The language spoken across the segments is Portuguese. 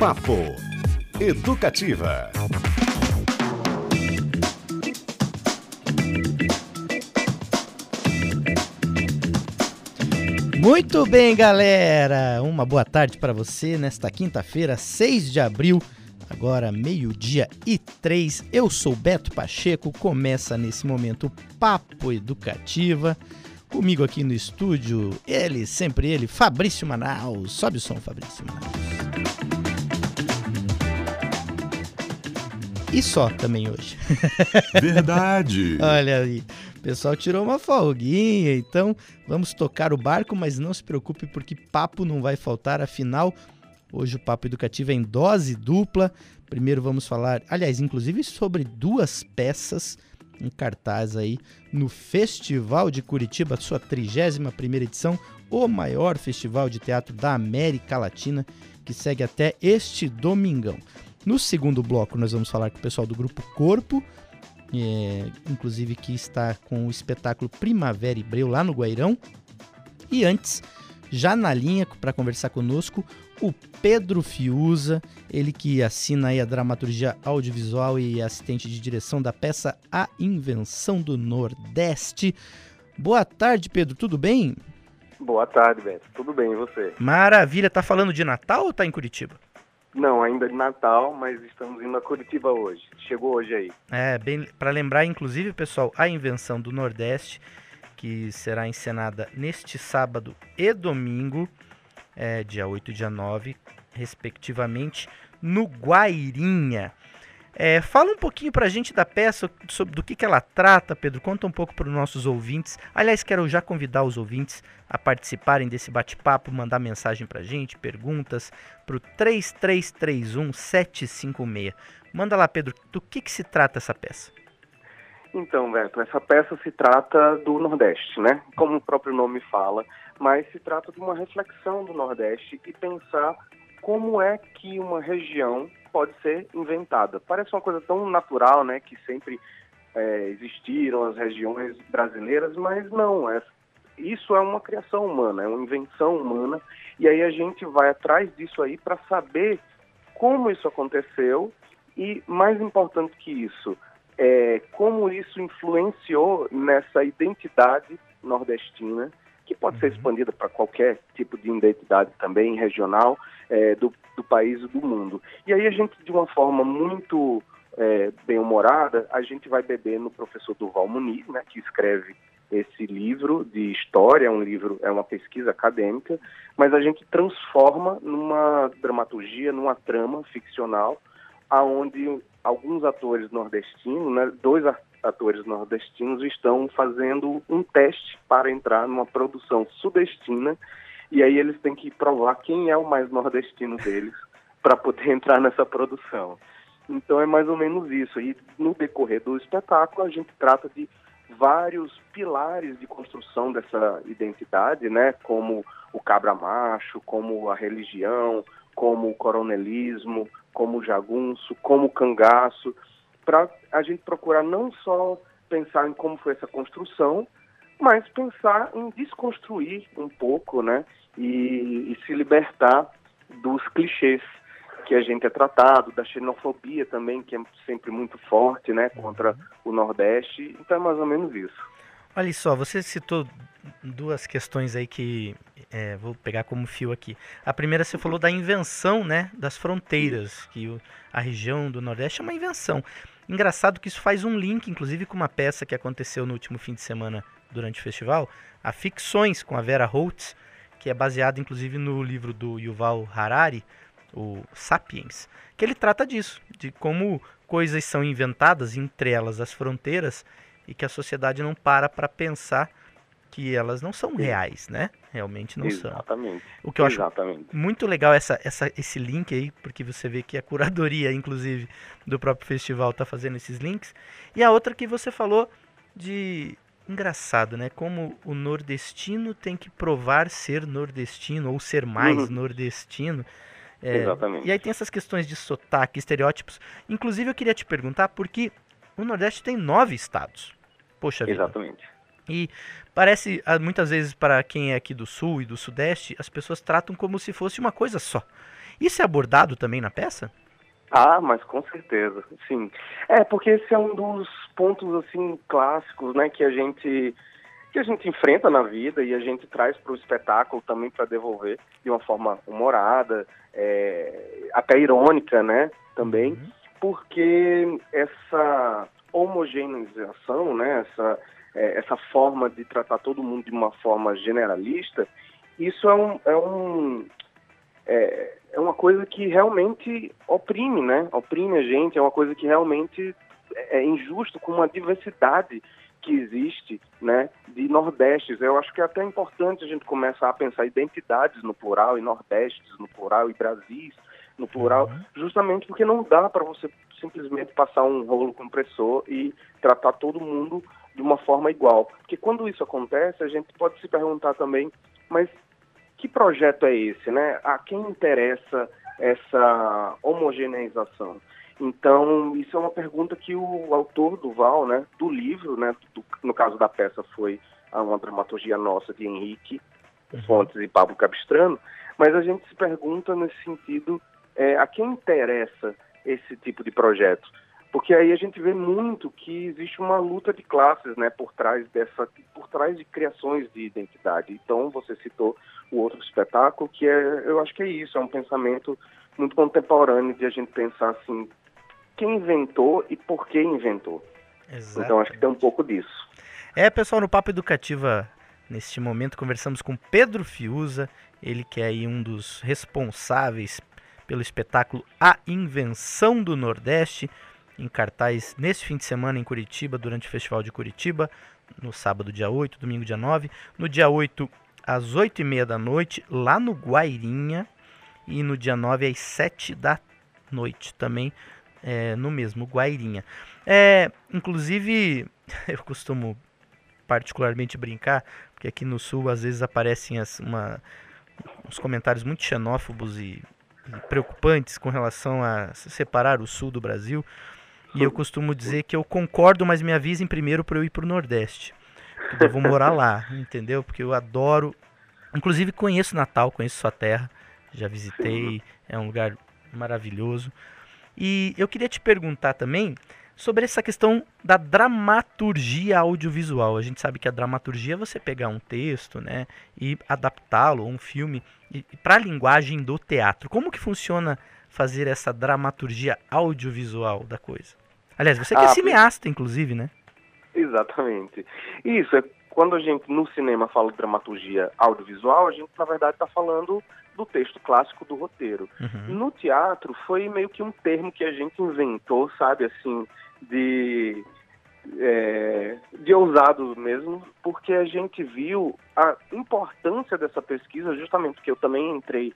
Papo Educativa. Muito bem, galera! Uma boa tarde para você nesta quinta-feira, 6 de abril, agora meio-dia e três. Eu sou Beto Pacheco, começa nesse momento Papo Educativa. Comigo aqui no estúdio, ele, sempre ele, Fabrício Manaus. Sobe o som, Fabrício Manaus. E só também hoje. Verdade. Olha aí. O pessoal tirou uma folguinha, então vamos tocar o barco, mas não se preocupe porque papo não vai faltar, afinal, hoje o papo educativo é em dose dupla. Primeiro vamos falar, aliás, inclusive sobre duas peças em cartaz aí no Festival de Curitiba, sua 31ª edição, o maior festival de teatro da América Latina, que segue até este domingão. No segundo bloco nós vamos falar com o pessoal do grupo Corpo, é, inclusive que está com o espetáculo Primavera e Breu lá no Guairão. E antes, já na linha para conversar conosco, o Pedro Fiuza, ele que assina aí a dramaturgia audiovisual e assistente de direção da peça A Invenção do Nordeste. Boa tarde, Pedro, tudo bem? Boa tarde, Beto. Tudo bem, e você? Maravilha, tá falando de Natal ou tá em Curitiba? Não, ainda de Natal, mas estamos indo a Curitiba hoje. Chegou hoje aí. É, bem para lembrar, inclusive, pessoal, a invenção do Nordeste, que será encenada neste sábado e domingo, é, dia 8 e dia 9, respectivamente, no Guairinha. É, fala um pouquinho pra gente da peça, sobre do que, que ela trata, Pedro. Conta um pouco para os nossos ouvintes. Aliás, quero já convidar os ouvintes a participarem desse bate-papo, mandar mensagem pra gente, perguntas pro 3331 756. Manda lá, Pedro, do que, que se trata essa peça? Então, Beto, essa peça se trata do Nordeste, né? Como o próprio nome fala, mas se trata de uma reflexão do Nordeste e pensar como é que uma região pode ser inventada. Parece uma coisa tão natural, né, que sempre é, existiram as regiões brasileiras, mas não, é, isso é uma criação humana, é uma invenção humana, e aí a gente vai atrás disso aí para saber como isso aconteceu e, mais importante que isso, é, como isso influenciou nessa identidade nordestina que pode ser uhum. expandida para qualquer tipo de identidade também regional é, do, do país e do mundo. E aí a gente, de uma forma muito é, bem-humorada, a gente vai beber no professor Duval Muniz, né, que escreve esse livro de história, é um livro, é uma pesquisa acadêmica, mas a gente transforma numa dramaturgia, numa trama ficcional, aonde alguns atores nordestinos, né, dois atores nordestinos estão fazendo um teste para entrar numa produção sudestina e aí eles têm que provar quem é o mais nordestino deles para poder entrar nessa produção. Então é mais ou menos isso. E no decorrer do espetáculo a gente trata de vários pilares de construção dessa identidade, né? Como o cabra macho, como a religião, como o coronelismo, como o jagunço, como o cangaço para a gente procurar não só pensar em como foi essa construção, mas pensar em desconstruir um pouco, né? E, e se libertar dos clichês que a gente é tratado, da xenofobia também, que é sempre muito forte, né, contra o Nordeste. Então é mais ou menos isso. Olha só, você citou duas questões aí que é, vou pegar como fio aqui. A primeira você falou da invenção, né, das fronteiras, que o, a região do Nordeste é uma invenção. Engraçado que isso faz um link, inclusive, com uma peça que aconteceu no último fim de semana durante o festival, a Ficções, com a Vera Holtz, que é baseada, inclusive, no livro do Yuval Harari, o Sapiens, que ele trata disso, de como coisas são inventadas, entre elas as fronteiras, e que a sociedade não para para pensar que elas não são reais, né? Realmente não Exatamente. são. O que eu acho muito legal essa, essa, esse link aí, porque você vê que a curadoria, inclusive, do próprio festival está fazendo esses links. E a outra que você falou de engraçado, né? Como o nordestino tem que provar ser nordestino ou ser mais uhum. nordestino. É, Exatamente. E aí tem essas questões de sotaque, estereótipos. Inclusive eu queria te perguntar porque o Nordeste tem nove estados. Poxa vida. Exatamente. E parece, ah, muitas vezes, para quem é aqui do Sul e do Sudeste, as pessoas tratam como se fosse uma coisa só. Isso é abordado também na peça? Ah, mas com certeza, sim. É, porque esse é um dos pontos, assim, clássicos, né, que a gente que a gente enfrenta na vida e a gente traz para o espetáculo também para devolver de uma forma humorada, é, até irônica, né, também, uhum. Porque essa homogeneização, né, essa, é, essa forma de tratar todo mundo de uma forma generalista, isso é um, é um é, é uma coisa que realmente oprime, né? Oprime a gente, é uma coisa que realmente é injusto com uma diversidade que existe, né, de nordestes. Eu acho que é até importante a gente começar a pensar identidades no plural e nordestes no plural e Brasis no plural, uhum. justamente porque não dá para você simplesmente passar um rolo compressor e tratar todo mundo de uma forma igual. Porque quando isso acontece, a gente pode se perguntar também, mas que projeto é esse, né? A quem interessa essa homogeneização? Então, isso é uma pergunta que o autor do Val, né, do livro, né, do, no caso da peça foi uma dramaturgia nossa de Henrique uhum. Fontes e Pablo Capistrano, mas a gente se pergunta nesse sentido é, a quem interessa esse tipo de projeto? porque aí a gente vê muito que existe uma luta de classes, né, por trás dessa, por trás de criações de identidade. Então você citou o outro espetáculo que é, eu acho que é isso, é um pensamento muito contemporâneo de a gente pensar assim, quem inventou e por que inventou. Exatamente. Então acho que tem um pouco disso. É, pessoal, no Papo Educativa, neste momento conversamos com Pedro Fiuza, ele que é um dos responsáveis pelo espetáculo A Invenção do Nordeste em cartaz nesse fim de semana em Curitiba, durante o Festival de Curitiba, no sábado, dia 8, domingo, dia 9. No dia 8, às 8 e meia da noite, lá no Guairinha. E no dia 9, às 7 da noite, também é, no mesmo Guairinha. É, inclusive, eu costumo particularmente brincar, porque aqui no Sul às vezes aparecem as, uma, uns comentários muito xenófobos e, e preocupantes com relação a separar o Sul do Brasil. E eu costumo dizer que eu concordo, mas me avisem primeiro para eu ir para o Nordeste. Eu vou morar lá, entendeu? Porque eu adoro. Inclusive conheço Natal, conheço sua terra. Já visitei, é um lugar maravilhoso. E eu queria te perguntar também sobre essa questão da dramaturgia audiovisual. A gente sabe que a dramaturgia é você pegar um texto, né, e adaptá-lo, um filme, para a linguagem do teatro. Como que funciona fazer essa dramaturgia audiovisual da coisa? Aliás, você que é ah, cineasta, inclusive, né? Exatamente. Isso, é quando a gente no cinema fala de dramaturgia audiovisual, a gente na verdade está falando do texto clássico do roteiro. Uhum. No teatro foi meio que um termo que a gente inventou, sabe, assim, de é, de ousados mesmo, porque a gente viu a importância dessa pesquisa, justamente porque eu também entrei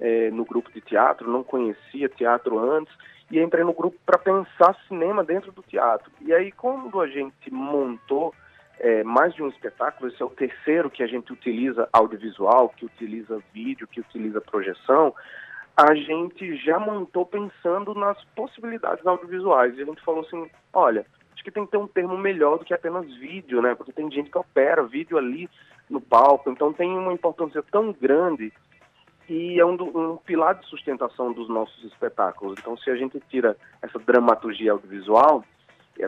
é, no grupo de teatro, não conhecia teatro antes, e entrei no grupo para pensar cinema dentro do teatro. E aí, quando a gente montou é, mais de um espetáculo, esse é o terceiro que a gente utiliza audiovisual, que utiliza vídeo, que utiliza projeção, a gente já montou pensando nas possibilidades audiovisuais. E a gente falou assim, olha, acho que tem que ter um termo melhor do que apenas vídeo, né? Porque tem gente que opera vídeo ali no palco, então tem uma importância tão grande e é um, um, pilar de sustentação dos nossos espetáculos. Então, se a gente tira essa dramaturgia audiovisual, é,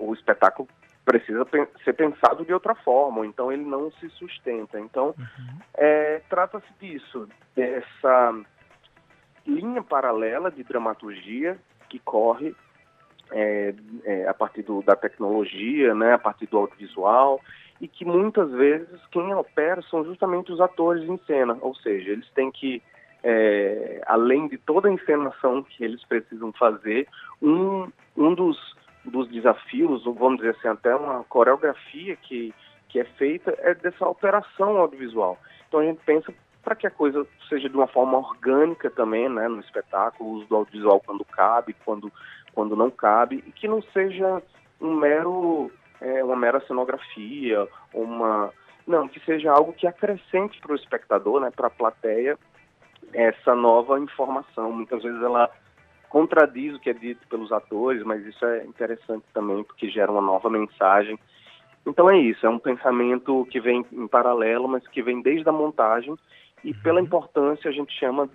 o espetáculo precisa ser pensado de outra forma, então ele não se sustenta. Então, uhum. é, trata-se disso, dessa linha paralela de dramaturgia que corre é, é, a partir do, da tecnologia, né, a partir do audiovisual, e que muitas vezes quem opera são justamente os atores em cena, ou seja, eles têm que, é, além de toda a encenação que eles precisam fazer, um, um dos, dos desafios, vamos dizer assim, até uma coreografia que, que é feita é dessa operação audiovisual. Então a gente pensa para que a coisa seja de uma forma orgânica também, né, no espetáculo, o uso do audiovisual quando cabe, quando, quando não cabe, e que não seja um mero é, uma mera cenografia, uma não que seja algo que acrescente para o espectador, né, para a plateia, essa nova informação. Muitas vezes ela contradiz o que é dito pelos atores, mas isso é interessante também porque gera uma nova mensagem. Então é isso, é um pensamento que vem em paralelo, mas que vem desde a montagem e pela uhum. importância a gente chama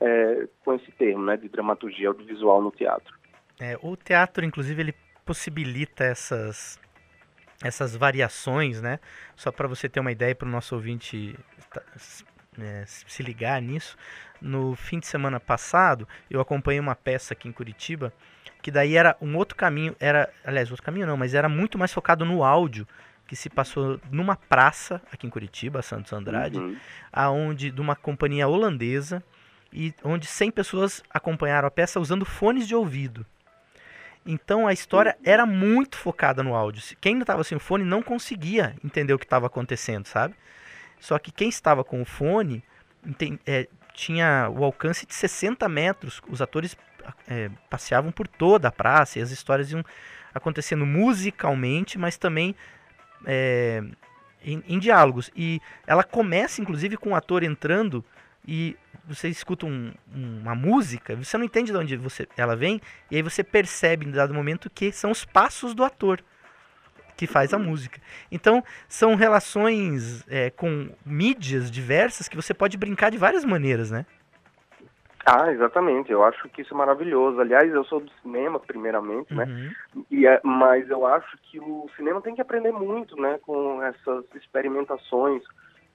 é, com esse termo, né, de dramaturgia audiovisual no teatro. É, o teatro, inclusive, ele possibilita essas essas variações, né? Só para você ter uma ideia para o nosso ouvinte é, se ligar nisso. No fim de semana passado, eu acompanhei uma peça aqui em Curitiba que daí era um outro caminho, era, aliás, outro caminho não, mas era muito mais focado no áudio que se passou numa praça aqui em Curitiba, Santos Andrade, uhum. aonde de uma companhia holandesa e onde 100 pessoas acompanharam a peça usando fones de ouvido. Então a história uhum. era muito focada no áudio. Quem não estava sem o fone não conseguia entender o que estava acontecendo, sabe? Só que quem estava com o fone é, tinha o alcance de 60 metros. Os atores é, passeavam por toda a praça e as histórias iam acontecendo musicalmente, mas também é, em, em, diálogos. E ela começa, inclusive, com o ator entrando e você escuta um, uma música, você não entende de onde você, ela vem, e aí você percebe em dado momento que são os passos do ator que faz a música. Então, são relações é, com mídias diversas que você pode brincar de várias maneiras, né? Ah, exatamente. Eu acho que isso é maravilhoso. Aliás, eu sou do cinema, primeiramente, né? uhum. E é, mas eu acho que o cinema tem que aprender muito, né? Com essas experimentações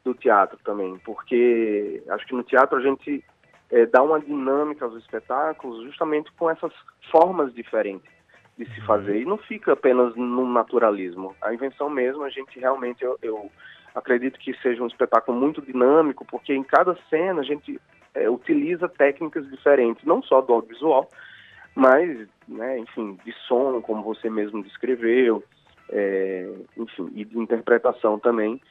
do teatro também. Porque acho que no teatro a gente é, dá uma dinâmica aos espetáculos justamente com essas formas diferentes de se uhum. fazer. E não fica apenas no naturalismo. A invenção mesmo, a gente realmente, eu, eu acredito que seja um espetáculo muito dinâmico, porque em cada cena a gente é, utiliza técnicas diferentes, não só do audiovisual, mas, né, enfim, de som, como você mesmo descreveu, é, enfim, e de interpretação também,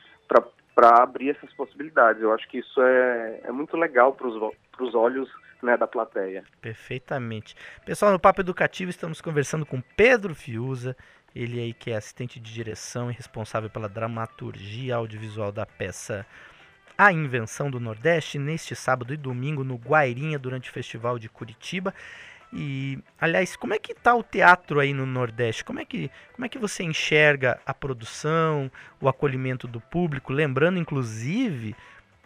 para abrir essas possibilidades. Eu acho que isso é, é muito legal para os olhos né, da plateia. Perfeitamente. Pessoal, no Papo Educativo estamos conversando com Pedro Fiuza, ele aí que é assistente de direção e responsável pela dramaturgia audiovisual da peça a Invenção do Nordeste neste sábado e domingo no Guairinha durante o Festival de Curitiba. E, aliás, como é que está o teatro aí no Nordeste? Como é que, como é que você enxerga a produção, o acolhimento do público? Lembrando, inclusive,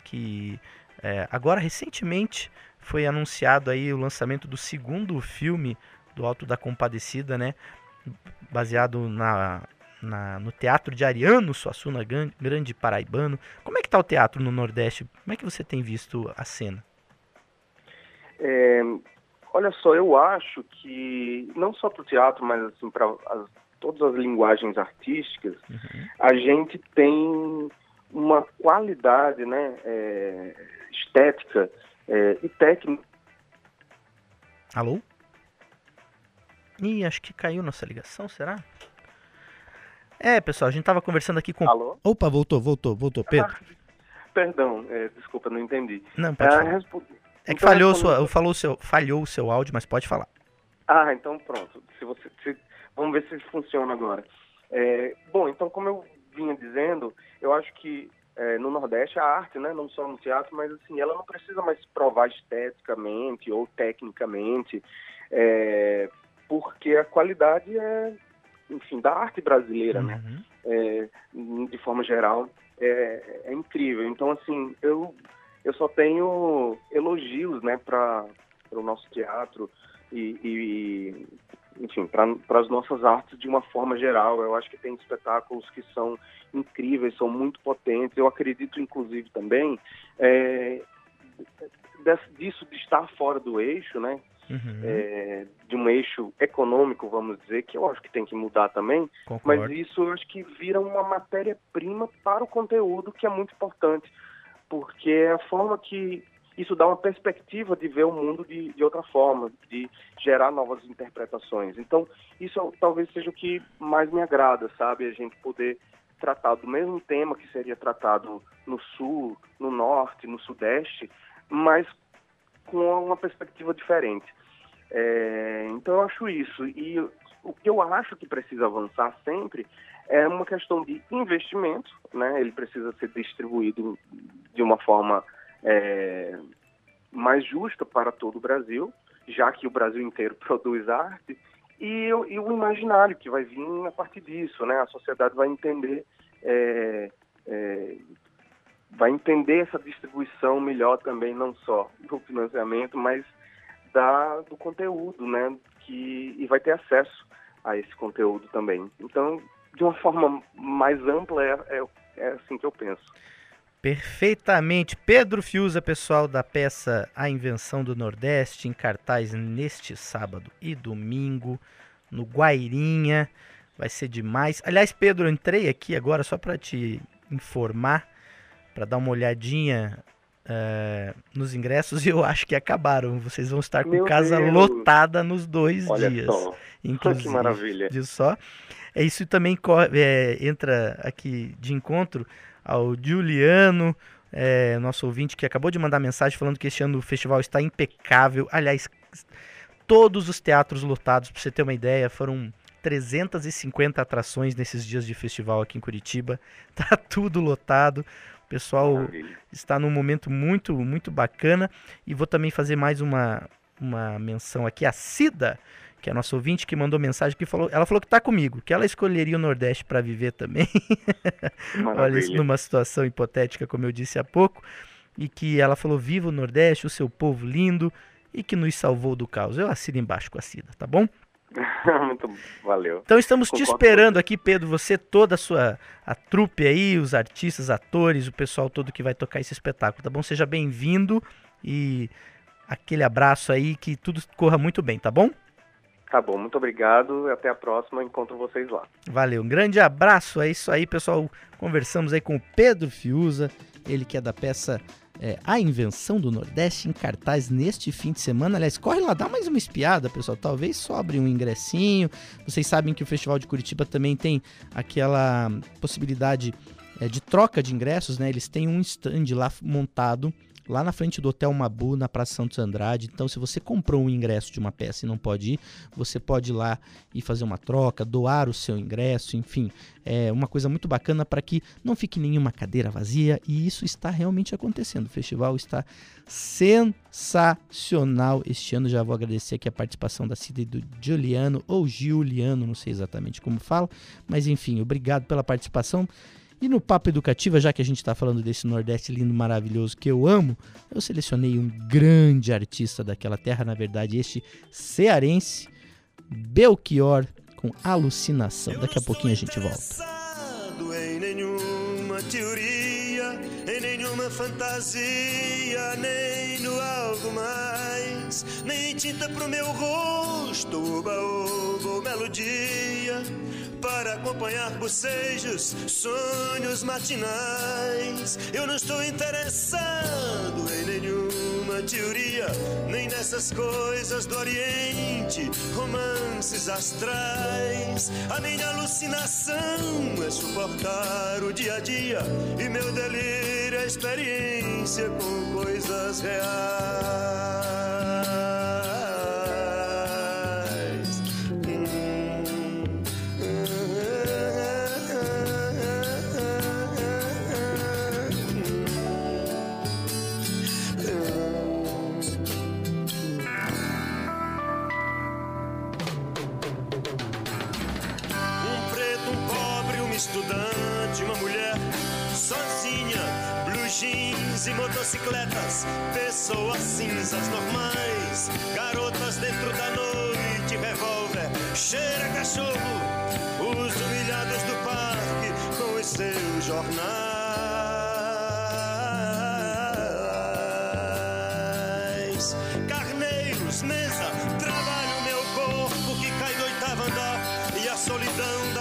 que é, agora recentemente foi anunciado aí o lançamento do segundo filme do Alto da Compadecida, né? Baseado na na, no Teatro de Ariano Suassuna Grande Paraibano. Como é que está o teatro no Nordeste? Como é que você tem visto a cena? É, olha só, eu acho que não só para o teatro, mas assim para todas as linguagens artísticas, uhum. a gente tem uma qualidade, né, é, estética é, e técnica. Alô? Ih, acho que caiu nossa ligação, será? É, pessoal, a gente tava conversando aqui com. Alô? Opa, voltou, voltou, voltou, Pedro. Ah, perdão, é, desculpa, não entendi. Não, pode ah, respo... É que então, falhou, sua, falou seu, falhou o seu áudio, mas pode falar. Ah, então pronto. Se você, se... Vamos ver se funciona agora. É, bom, então como eu vinha dizendo, eu acho que é, no Nordeste a arte, né, não só no teatro, mas assim, ela não precisa mais provar esteticamente ou tecnicamente, é, porque a qualidade é enfim, da arte brasileira, né? uhum. né? É, de forma geral, é, é, incrível. Então, assim, eu, eu só tenho elogios, né, para o nosso teatro e, e enfim, para as nossas artes de uma forma geral. Eu acho que tem espetáculos que são incríveis, são muito potentes. Eu acredito, inclusive, também é, disso de estar fora do eixo, né? Uhum. é, de um eixo econômico, vamos dizer, que eu acho que tem que mudar também, Concordo. mas isso eu acho que vira uma matéria-prima para o conteúdo que é muito importante, porque é a forma que isso dá uma perspectiva de ver o mundo de, de outra forma, de gerar novas interpretações. Então, isso talvez seja o que mais me agrada, sabe? A gente poder tratar do mesmo tema que seria tratado no sul, no norte, no sudeste, mas com uma perspectiva diferente. É, então eu acho isso. E o que eu acho que precisa avançar sempre é uma questão de investimento, né? Ele precisa ser distribuído de uma forma é, mais justa para todo o Brasil, já que o Brasil inteiro produz arte, e, e, o imaginário que vai vir a partir disso, né? A sociedade vai entender é, é, vai entender essa distribuição melhor também, não só do financiamento, mas da, do conteúdo, né? Que, e vai ter acesso a esse conteúdo também. Então, de uma forma mais ampla, é, é, é assim que eu penso. Perfeitamente. Pedro Fiuza, pessoal da peça A Invenção do Nordeste, em cartaz neste sábado e domingo, no Guairinha. Vai ser demais. Aliás, Pedro, entrei aqui agora só para te informar, para dar uma olhadinha uh, nos ingressos e eu acho que acabaram. Vocês vão estar com Meu casa Deus. lotada nos dois Olha dias. só, Inclusive, que maravilha. de só. É isso também é, entra aqui de encontro ao Juliano, é, nosso ouvinte que acabou de mandar mensagem falando que este ano o festival está impecável. Aliás, todos os teatros lotados, para você ter uma ideia, foram 350 atrações nesses dias de festival aqui em Curitiba. Tá tudo lotado. O pessoal Maravilha. está num momento muito, muito bacana. E vou também fazer mais uma, uma menção aqui. A Cida, que é a nossa ouvinte, que mandou mensagem, que falou, ela falou que está comigo, que ela escolheria o Nordeste para viver também. Olha, isso numa situação hipotética, como eu disse há pouco. E que ela falou: Viva o Nordeste, o seu povo lindo, e que nos salvou do caos. Eu assino embaixo com a Cida, tá bom? Muito valeu. Então estamos te Concordo com esperando aqui, Pedro, você, toda a sua a trupe aí, os artistas, atores, o pessoal todo que vai tocar esse espetáculo, tá bom? Seja bem-vindo e aquele abraço aí, que tudo corra muito bem, tá bom? Tá bom, muito obrigado. Até a próxima. Encontro vocês lá. Valeu, um grande abraço, é isso aí, pessoal. Conversamos aí com o Pedro Fiuza, ele que é da peça é, A Invenção do Nordeste, em cartaz neste fim de semana. Aliás, corre lá, dá mais uma espiada, pessoal. Talvez sobre um ingressinho. Vocês sabem que o Festival de Curitiba também tem aquela possibilidade é, de troca de ingressos, né? Eles têm um stand lá montado. Lá na frente do Hotel Mabu, na Praça Santos Andrade. Então, se você comprou um ingresso de uma peça e não pode ir, você pode ir lá e fazer uma troca, doar o seu ingresso, enfim, é uma coisa muito bacana para que não fique nenhuma cadeira vazia e isso está realmente acontecendo. O festival está sensacional este ano. Já vou agradecer aqui a participação da Cida e do Giuliano ou Giuliano, não sei exatamente como fala, mas enfim, obrigado pela participação. E no Papo Educativa, já que a gente está falando desse Nordeste lindo, maravilhoso que eu amo, eu selecionei um grande artista daquela terra, na verdade, este cearense, Belchior, com alucinação. Daqui a pouquinho a gente volta. Em nenhuma teoria, em nenhuma fantasia, nem no algo mais, nem tinta pro meu rosto, ou melodia, para acompanhar bocejos, sonhos matinais. Eu não estou interessado em nenhuma teoria, nem nessas coisas do Oriente, romances astrais. A minha alucinação é suportar o dia a dia e meu delírio é experiência com coisas reais. E motocicletas, pessoas cinzas normais, garotas dentro da noite, revólver, cheira cachorro, os humilhados do parque com os seus jornais, carneiros, mesa,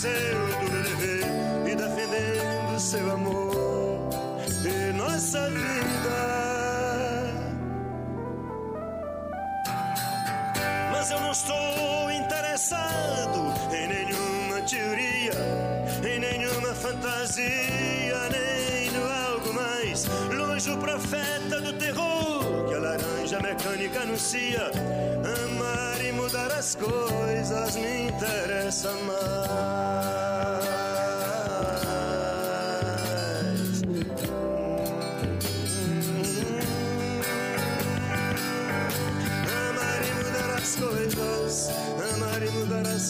seu duro dever e defendendo seu amor e nossa vida mas eu não estou interessado em nenhuma teoria em nenhuma fantasia, nem no algo mais. Longe o profeta do terror que a laranja mecânica anuncia. Amar e mudar as coisas me interessa mais.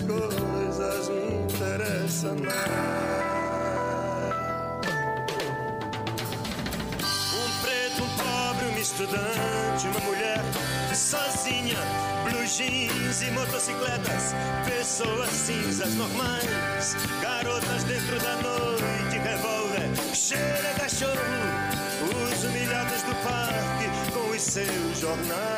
Coisas me interessa mais. Um preto, um pobre, um estudante, uma mulher sozinha, blue jeans e motocicletas, pessoas cinzas normais, garotas dentro da noite, revólver, cheira cachorro, os humilhados do parque com os seus jornais.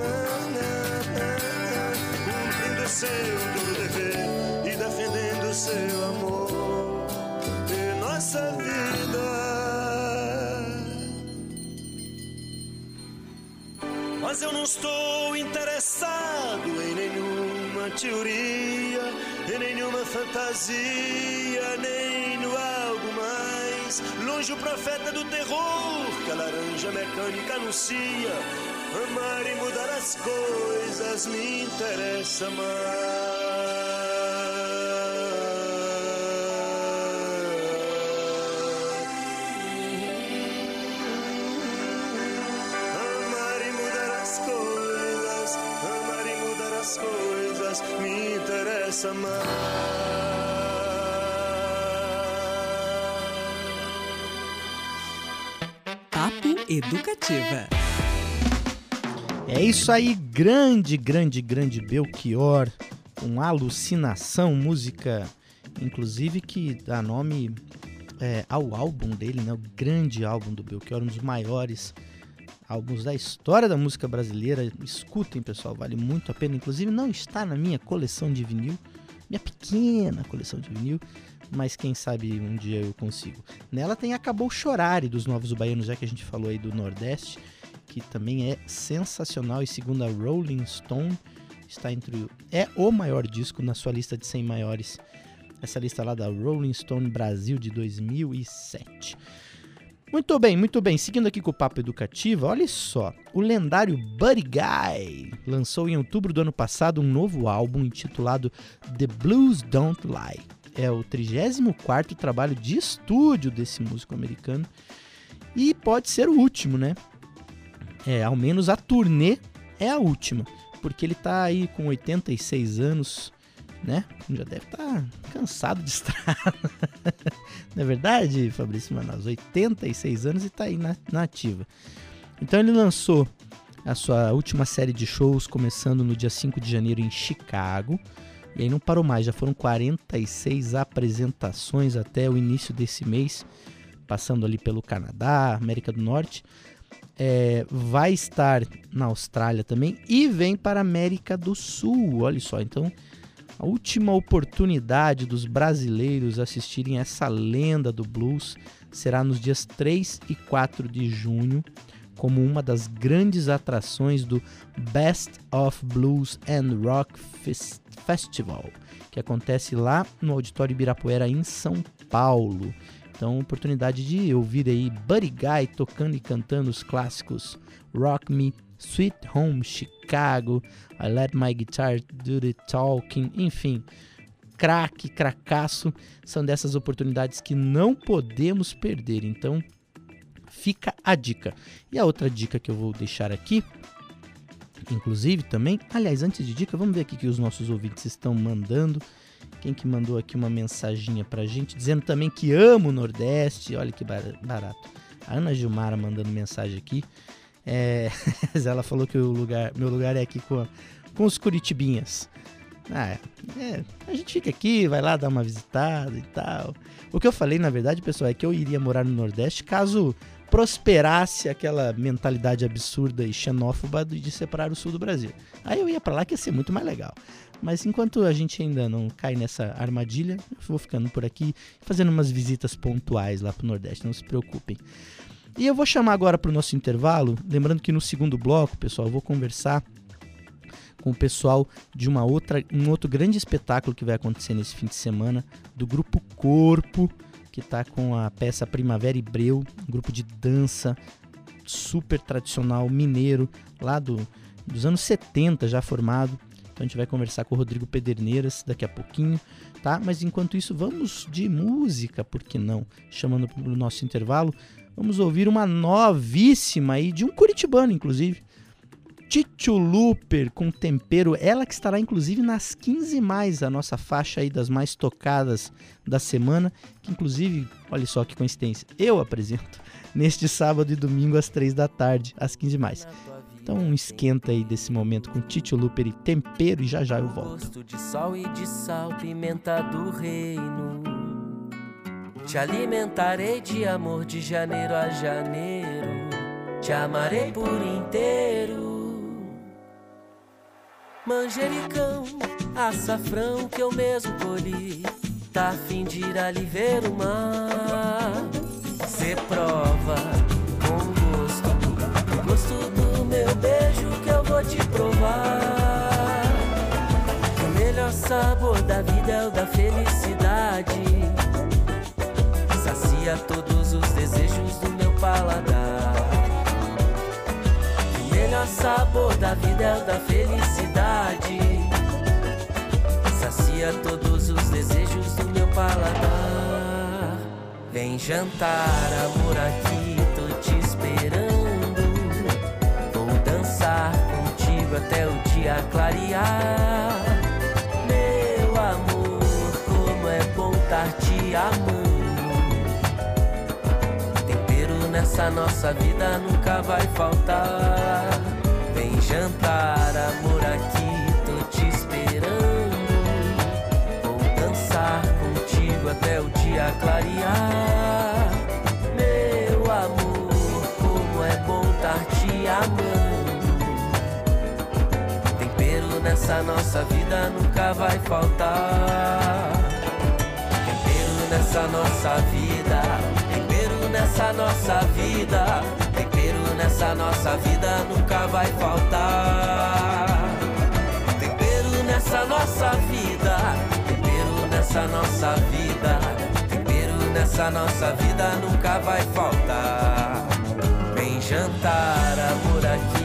seu duro dever e defendendo seu amor e nossa vida mas eu não estou interessado em nenhuma teoria em nenhuma fantasia nem no algo mais longe o profeta do terror que a laranja mecânica anuncia. Amar e mudar as coisas me interessa mais. Amar e mudar as coisas, amar e mudar as coisas me interessa mais. Papo Educativa. É isso aí, grande, grande, grande Belchior, com alucinação, música, inclusive que dá nome é, ao álbum dele, né? O grande álbum do Belchior, um dos maiores álbuns da história da música brasileira. Escutem, pessoal, vale muito a pena. Inclusive não está na minha coleção de vinil, minha pequena coleção de vinil, mas quem sabe um dia eu consigo. Nela tem Acabou Chorare dos Novos Baianos, já que a gente falou aí do Nordeste que também é sensacional e segundo a Rolling Stone está entre é o maior disco na sua lista de 100 maiores. Essa lista lá da Rolling Stone Brasil de 2007. Muito bem, muito bem. Seguindo aqui com o papo educativo, olha só. O lendário Buddy Guy lançou em outubro do ano passado um novo álbum intitulado The Blues Don't Lie. É o 34º trabalho de estúdio desse músico americano e pode ser o último, né? É, ao menos a turnê é a última, porque ele tá aí com 86 anos, né? Já deve estar tá cansado de estrada. Não é verdade, Fabrício Manaus? 86 anos e tá aí na, na ativa. Então ele lançou a sua última série de shows, começando no dia 5 de janeiro em Chicago. E aí não parou mais, já foram 46 apresentações até o início desse mês, passando ali pelo Canadá, América do Norte é, vai estar na Austrália também e vem para a América do Sul. Olha só, então a última oportunidade dos brasileiros assistirem essa lenda do blues será nos dias 3 e 4 de junho, como uma das grandes atrações do Best of Blues and Rock Fest Festival, que acontece lá no Auditório Ibirapuera, em São Paulo. Então, oportunidade de ouvir aí Buddy Guy tocando e cantando os clássicos Rock Me, Sweet Home Chicago, I Let My Guitar Do The Talking, enfim, craque, cracaço, são dessas oportunidades que não podemos perder. Então, fica a dica. E a outra dica que eu vou deixar aqui, inclusive também, aliás, antes de dica, vamos ver aqui que os nossos ouvintes estão mandando. Quem que mandou aqui uma mensaginha pra gente, dizendo também que ama o Nordeste, olha que barato. A Ana Gilmara mandando mensagem aqui. É, ela falou que o lugar, meu lugar é aqui com, com os Curitibinhas. Ah, é, a gente fica aqui, vai lá dar uma visitada e tal. O que eu falei, na verdade, pessoal, é que eu iria morar no Nordeste caso prosperasse aquela mentalidade absurda e xenófoba de separar o sul do Brasil. Aí eu ia para lá que ia ser muito mais legal. Mas enquanto a gente ainda não cai nessa armadilha, eu vou ficando por aqui, fazendo umas visitas pontuais lá pro Nordeste, não se preocupem. E eu vou chamar agora para o nosso intervalo, lembrando que no segundo bloco, pessoal, eu vou conversar com o pessoal de uma outra, um outro grande espetáculo que vai acontecer nesse fim de semana, do grupo Corpo, que está com a peça Primavera e Breu, um grupo de dança super tradicional mineiro, lá do, dos anos 70 já formado. Então a gente vai conversar com o Rodrigo Pederneiras daqui a pouquinho, tá? Mas enquanto isso, vamos de música, por que não? Chamando para o nosso intervalo, vamos ouvir uma novíssima aí, de um curitibano, inclusive. Titio Looper com tempero, ela que estará inclusive nas 15 mais, a nossa faixa aí das mais tocadas da semana, que inclusive, olha só que coincidência, eu apresento neste sábado e domingo às 3 da tarde, às 15 mais. Então esquenta aí desse momento com Titio Looper e tempero e já já eu volto. Gosto de sal e de sal, pimenta do reino. Te alimentarei de amor de janeiro a janeiro. Te amarei por inteiro. Manjericão, açafrão que eu mesmo colhi. Tá a fim de ir ali ver o mar. Cê prova te provar. O melhor sabor da vida é o da felicidade. Sacia todos os desejos do meu paladar. O melhor sabor da vida é o da felicidade. Sacia todos os desejos do meu paladar. Vem jantar, amor, aqui clarear. Meu amor, como é bom estar te amando. Tempero nessa nossa vida nunca vai faltar. Vem jantar, amor, aqui tô te esperando. Vou dançar contigo até o dia clarear. Nossa vida nunca vai faltar. Tempero nessa nossa vida, tempero nessa nossa vida, tempero nessa nossa vida nunca vai faltar. Tempero nessa nossa vida, tempero nessa nossa vida, tempero nessa nossa vida nunca vai faltar. Vem jantar, amor, aqui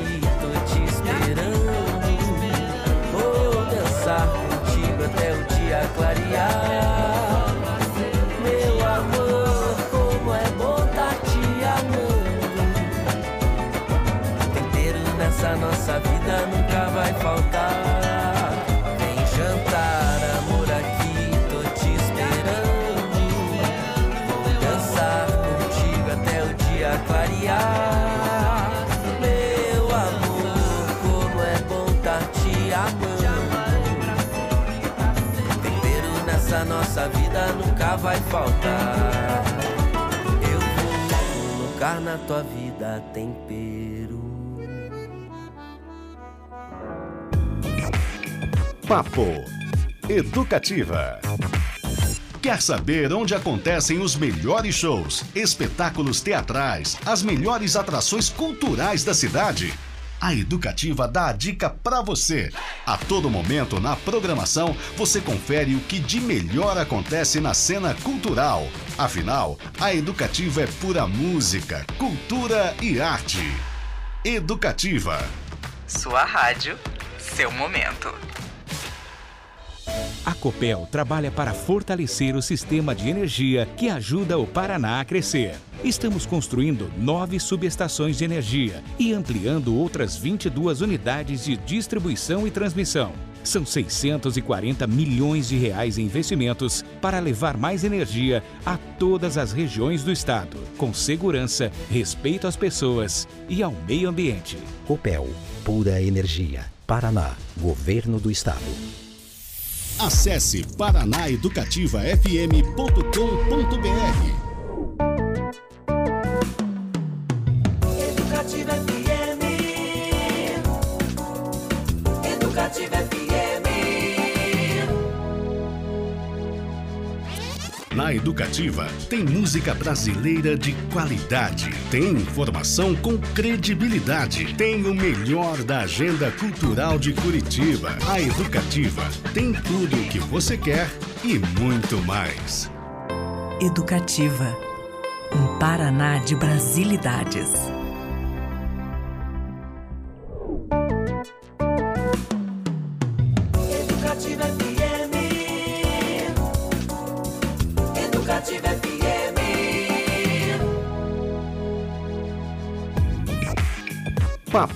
nossa vida nunca vai faltar. Vem jantar, amor, aqui tô te esperando. Vou dançar contigo até o dia clarear. Vai faltar. Eu vou colocar na tua vida tempero. Papo Educativa. Quer saber onde acontecem os melhores shows, espetáculos teatrais, as melhores atrações culturais da cidade? A Educativa dá a dica para você. A todo momento na programação, você confere o que de melhor acontece na cena cultural. Afinal, a Educativa é pura música, cultura e arte. Educativa. Sua rádio, seu momento. A Copel trabalha para fortalecer o sistema de energia que ajuda o Paraná a crescer. Estamos construindo nove subestações de energia e ampliando outras 22 unidades de distribuição e transmissão. São 640 milhões de reais em investimentos para levar mais energia a todas as regiões do estado, com segurança, respeito às pessoas e ao meio ambiente. Copel, pura energia. Paraná, Governo do Estado. Acesse paranaeducativafm.com.br. Educativa FM. Educativa FM. Na Educativa, tem música brasileira de qualidade, tem informação com credibilidade, tem o melhor da agenda cultural de Curitiba. A Educativa tem tudo o que você quer e muito mais. Educativa. Um Paraná de Brasilidades.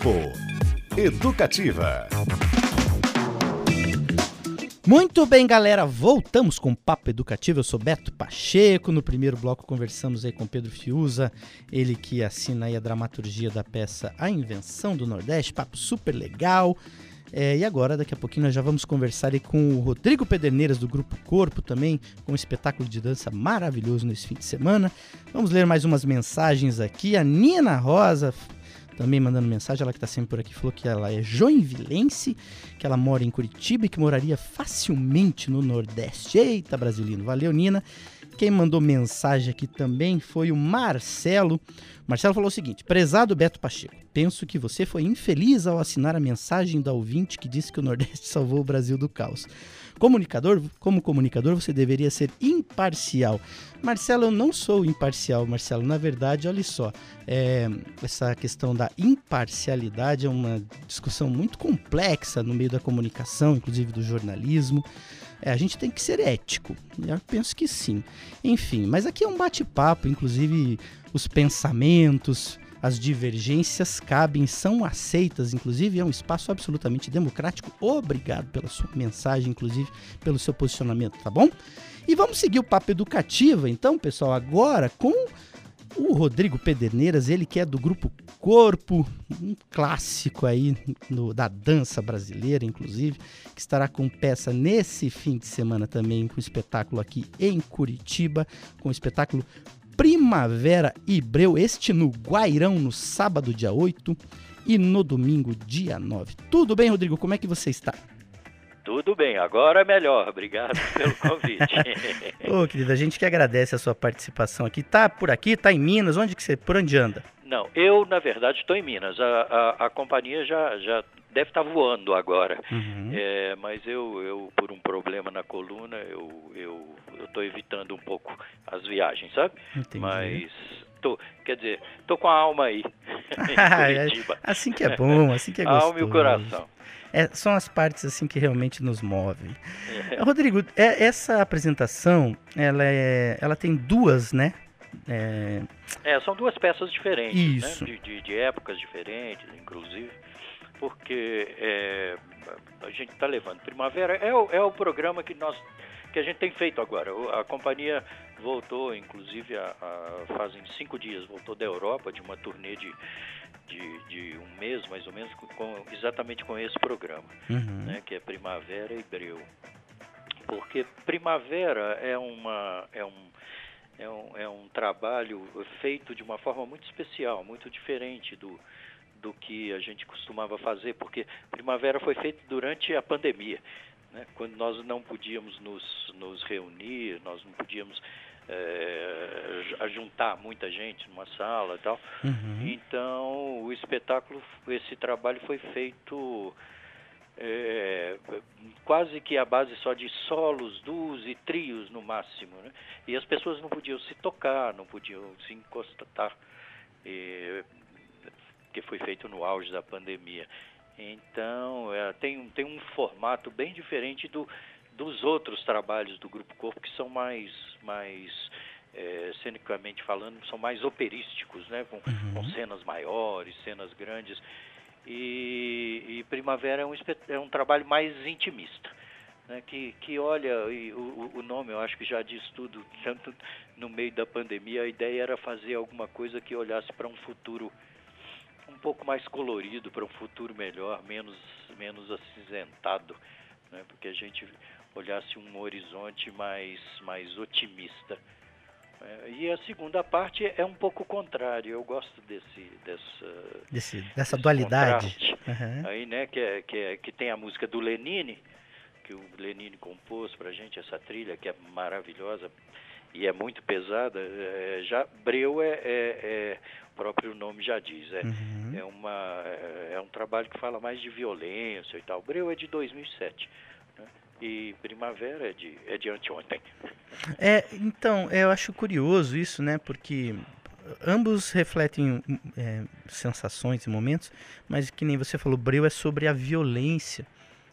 Papo Educativa. Muito bem, galera, voltamos com o Papo Educativo. Eu sou Beto Pacheco. No primeiro bloco conversamos aí com Pedro Fiuza, ele que assina aí a dramaturgia da peça A Invenção do Nordeste. Papo super legal. É, e agora, daqui a pouquinho, nós já vamos conversar com o Rodrigo Pederneiras, do Grupo Corpo, também, com um espetáculo de dança maravilhoso nesse fim de semana. Vamos ler mais umas mensagens aqui. A Nina Rosa também mandando mensagem, ela que está sempre por aqui, falou que ela é joinvilense, que ela mora em Curitiba e que moraria facilmente no Nordeste. Eita, Brasilino, valeu, Nina. Quem mandou mensagem aqui também foi o Marcelo. Marcelo falou o seguinte: Prezado Beto Pacheco, penso que você foi infeliz ao assinar a mensagem da ouvinte que disse que o Nordeste salvou o Brasil do caos. Comunicador, como comunicador, você deveria ser imparcial. Marcelo, eu não sou imparcial, Marcelo. Na verdade, olha só, é, essa questão da imparcialidade é uma discussão muito complexa no meio da comunicação, inclusive do jornalismo. É, a gente tem que ser ético. Eu penso que sim. Enfim, mas aqui é um bate-papo, inclusive os pensamentos, as divergências cabem, são aceitas, inclusive é um espaço absolutamente democrático. Obrigado pela sua mensagem, inclusive pelo seu posicionamento, tá bom? E vamos seguir o papo educativo, então, pessoal, agora com o Rodrigo Pederneiras, ele que é do grupo Corpo, um clássico aí no- da dança brasileira, inclusive, que estará com peça nesse fim de semana também, com espetáculo aqui em Curitiba, com o espetáculo Primavera Ibreu, este no Guairão, no sábado, dia 8, e no domingo, dia 9. Tudo bem, Rodrigo? Como é que você está? Tudo bem, agora é melhor. Obrigado pelo convite. Ô, querida, a gente que agradece a sua participação aqui. Tá por aqui, tá em Minas, onde que você, por onde anda? Não, eu, na verdade, estou em Minas. A, a, a companhia já, já deve estar voando agora. Uhum. É, mas eu, eu, por um problema na coluna, eu eu estou evitando um pouco as viagens, sabe? Entendi. Mas, tô, quer dizer, tô com a alma aí, é- assim que é bom, assim que é A gostoso. alma e o coração. É, são as partes assim que realmente nos movem. Rodrigo, é- essa apresentação, ela, é, ela tem duas, né? É, É, são duas peças diferentes, Isso. né? De, de, de épocas diferentes, inclusive, porque é, a gente está levando Primavera. É o, é o programa que nós que a gente tem feito agora. A companhia voltou, inclusive, a, a- fazem cinco dias, voltou da Europa de uma turnê de, de, de um mês, mais ou menos, com- exatamente com esse programa uhum. né, que é Primavera e Breu. Porque Primavera é, uma, é, um, é, um, é um trabalho feito de uma forma muito especial, muito diferente do, do que a gente costumava fazer, porque Primavera foi feito durante a pandemia, né, quando nós não podíamos nos, nos reunir, nós não podíamos ju- juntar muita gente numa sala e tal. Uhum. Então, o espetáculo, esse trabalho foi feito é, quase que à base só de solos, duos e trios no máximo. Né? E as pessoas não podiam se tocar, não podiam se encostar, eh, que foi feito no auge da pandemia. Então, é, tem, um- tem um formato bem diferente do, dos outros trabalhos do Grupo Corpo, que são mais, mais é, cenicamente falando, são mais operísticos, né? com, com cenas maiores, cenas grandes. E, e Primavera é um, é um trabalho mais intimista. Né, que, que olha, o, o nome eu acho que já diz tudo, tanto no meio da pandemia, a ideia era fazer alguma coisa que olhasse para um futuro pouco mais colorido, para um futuro melhor, menos, menos acinzentado, né, porque a gente olhasse um horizonte mais, mais otimista. É, e a segunda parte é um pouco contrário. Eu gosto desse dessa desse, dessa dualidade uhum. aí, né? Que é, que é, que tem a música do Lenine, que o Lenine compôs para gente essa trilha que é maravilhosa e é muito pesada. É, já Breu é, é, é, o próprio nome já diz. É, uhum. é uma é, é um trabalho que fala mais de violência e tal. Breu é de 2007 e primavera é de, é de anteontem. É, então, eu acho curioso isso, né? Porque ambos refletem é, sensações e momentos, mas que nem você falou, Breu é sobre a violência.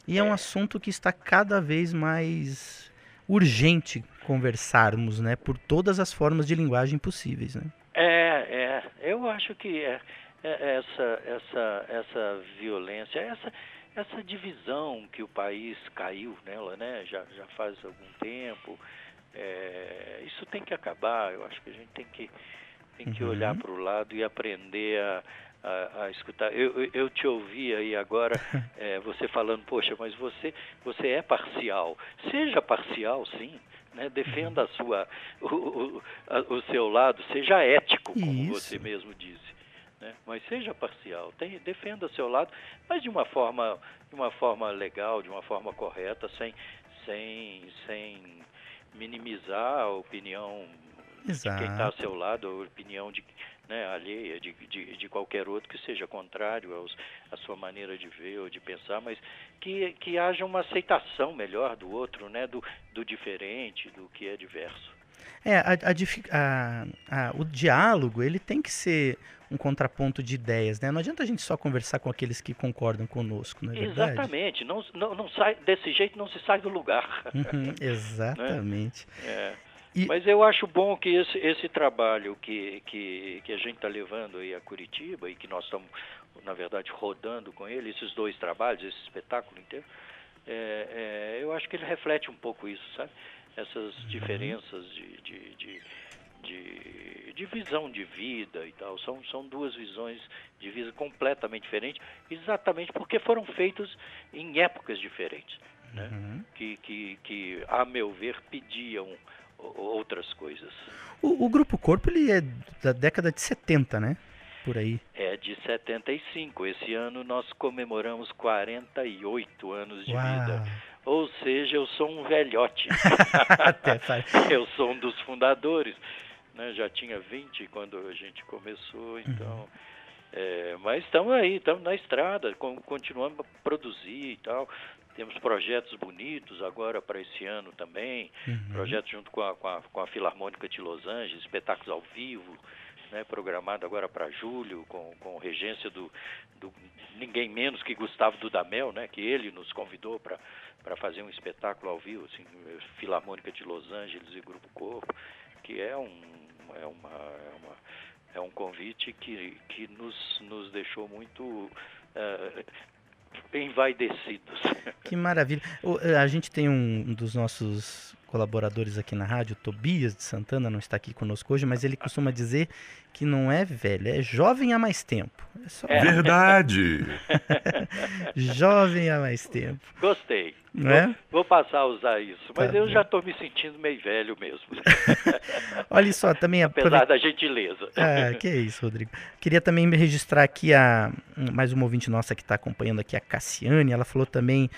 E é, é um assunto que está cada vez mais urgente conversarmos, né? Por todas as formas de linguagem possíveis, né? É, é. Eu acho que é, é essa, essa, essa violência, essa essa divisão que o país caiu nela, né, já, já faz algum tempo, é, isso tem que acabar. Eu acho que a gente tem que, tem que uhum. olhar para o lado e aprender a, a, a escutar. Eu, eu, eu, te ouvi aí agora, é, você falando, poxa, mas você, você é parcial. Seja parcial, sim. Né? Defenda a sua, o, o, a, o seu lado, seja ético, como Isso. você mesmo disse né? mas seja parcial, tem, defenda seu lado, mas de uma forma, de uma forma legal, de uma forma correta, sem, sem, sem minimizar a opinião Exato. de quem está ao seu lado, a opinião de, né, alheia de, de, de, qualquer outro que seja contrário aos, à sua maneira de ver ou de pensar, mas que, que haja uma aceitação melhor do outro, né, do, do diferente, do que é diverso. É, a, a, a, o diálogo ele tem que ser um contraponto de ideias, né? Não adianta a gente só conversar com aqueles que concordam conosco, não é verdade? Exatamente. Não, não, não sai, desse jeito não se sai do lugar. Uhum, exatamente. Né? É. E... Mas eu acho bom que esse, esse trabalho que, que, que a gente está levando aí a Curitiba e que nós estamos, na verdade, rodando com ele, esses dois trabalhos, esse espetáculo inteiro, é, é, eu acho que ele reflete um pouco isso, sabe? essas uhum. diferenças de, de, de, de, de visão de vida e tal. São, são duas visões de vida completamente diferentes, exatamente porque foram feitos em épocas diferentes, né? Uhum. que, que, que, a meu ver, pediam outras coisas. O, o, Grupo Corpo ele é da década de 70, né? Por aí. É de 75. Esse ano nós comemoramos 48 anos de Uau. vida. Ou seja, eu sou um velhote. eu sou um dos fundadores. Né? Já tinha 20 quando a gente começou, então. Uhum. É, mas estamos aí, estamos na estrada, continuamos a produzir e tal. Temos projetos bonitos agora para esse ano também. Uhum. Projetos junto com a, com, a, com a Filarmônica de Los Angeles, espetáculos ao vivo. Né, programado agora para julho, com, com regência do, do ninguém menos que Gustavo Dudamel, né, que ele nos convidou para para fazer um espetáculo ao vivo, assim, Filarmônica de Los Angeles e Grupo Corpo, que é um, é uma, é uma é um convite que, que nos, nos deixou muito uh, envaidecidos. Que maravilha. A gente tem um dos nossos colaboradores aqui na rádio, Tobias de Santana, não está aqui conosco hoje, mas ele costuma dizer que não é velho, é jovem há mais tempo. É só... Verdade! jovem há mais tempo. Gostei. Não é? Vou, passar a usar isso, mas tá eu bem. já estou me sentindo meio velho mesmo. Olha só, também... Apesar da gentileza. Ah, que é isso, Rodrigo. Queria também registrar aqui a mais uma ouvinte nossa que está acompanhando aqui, a Cassiane, ela falou também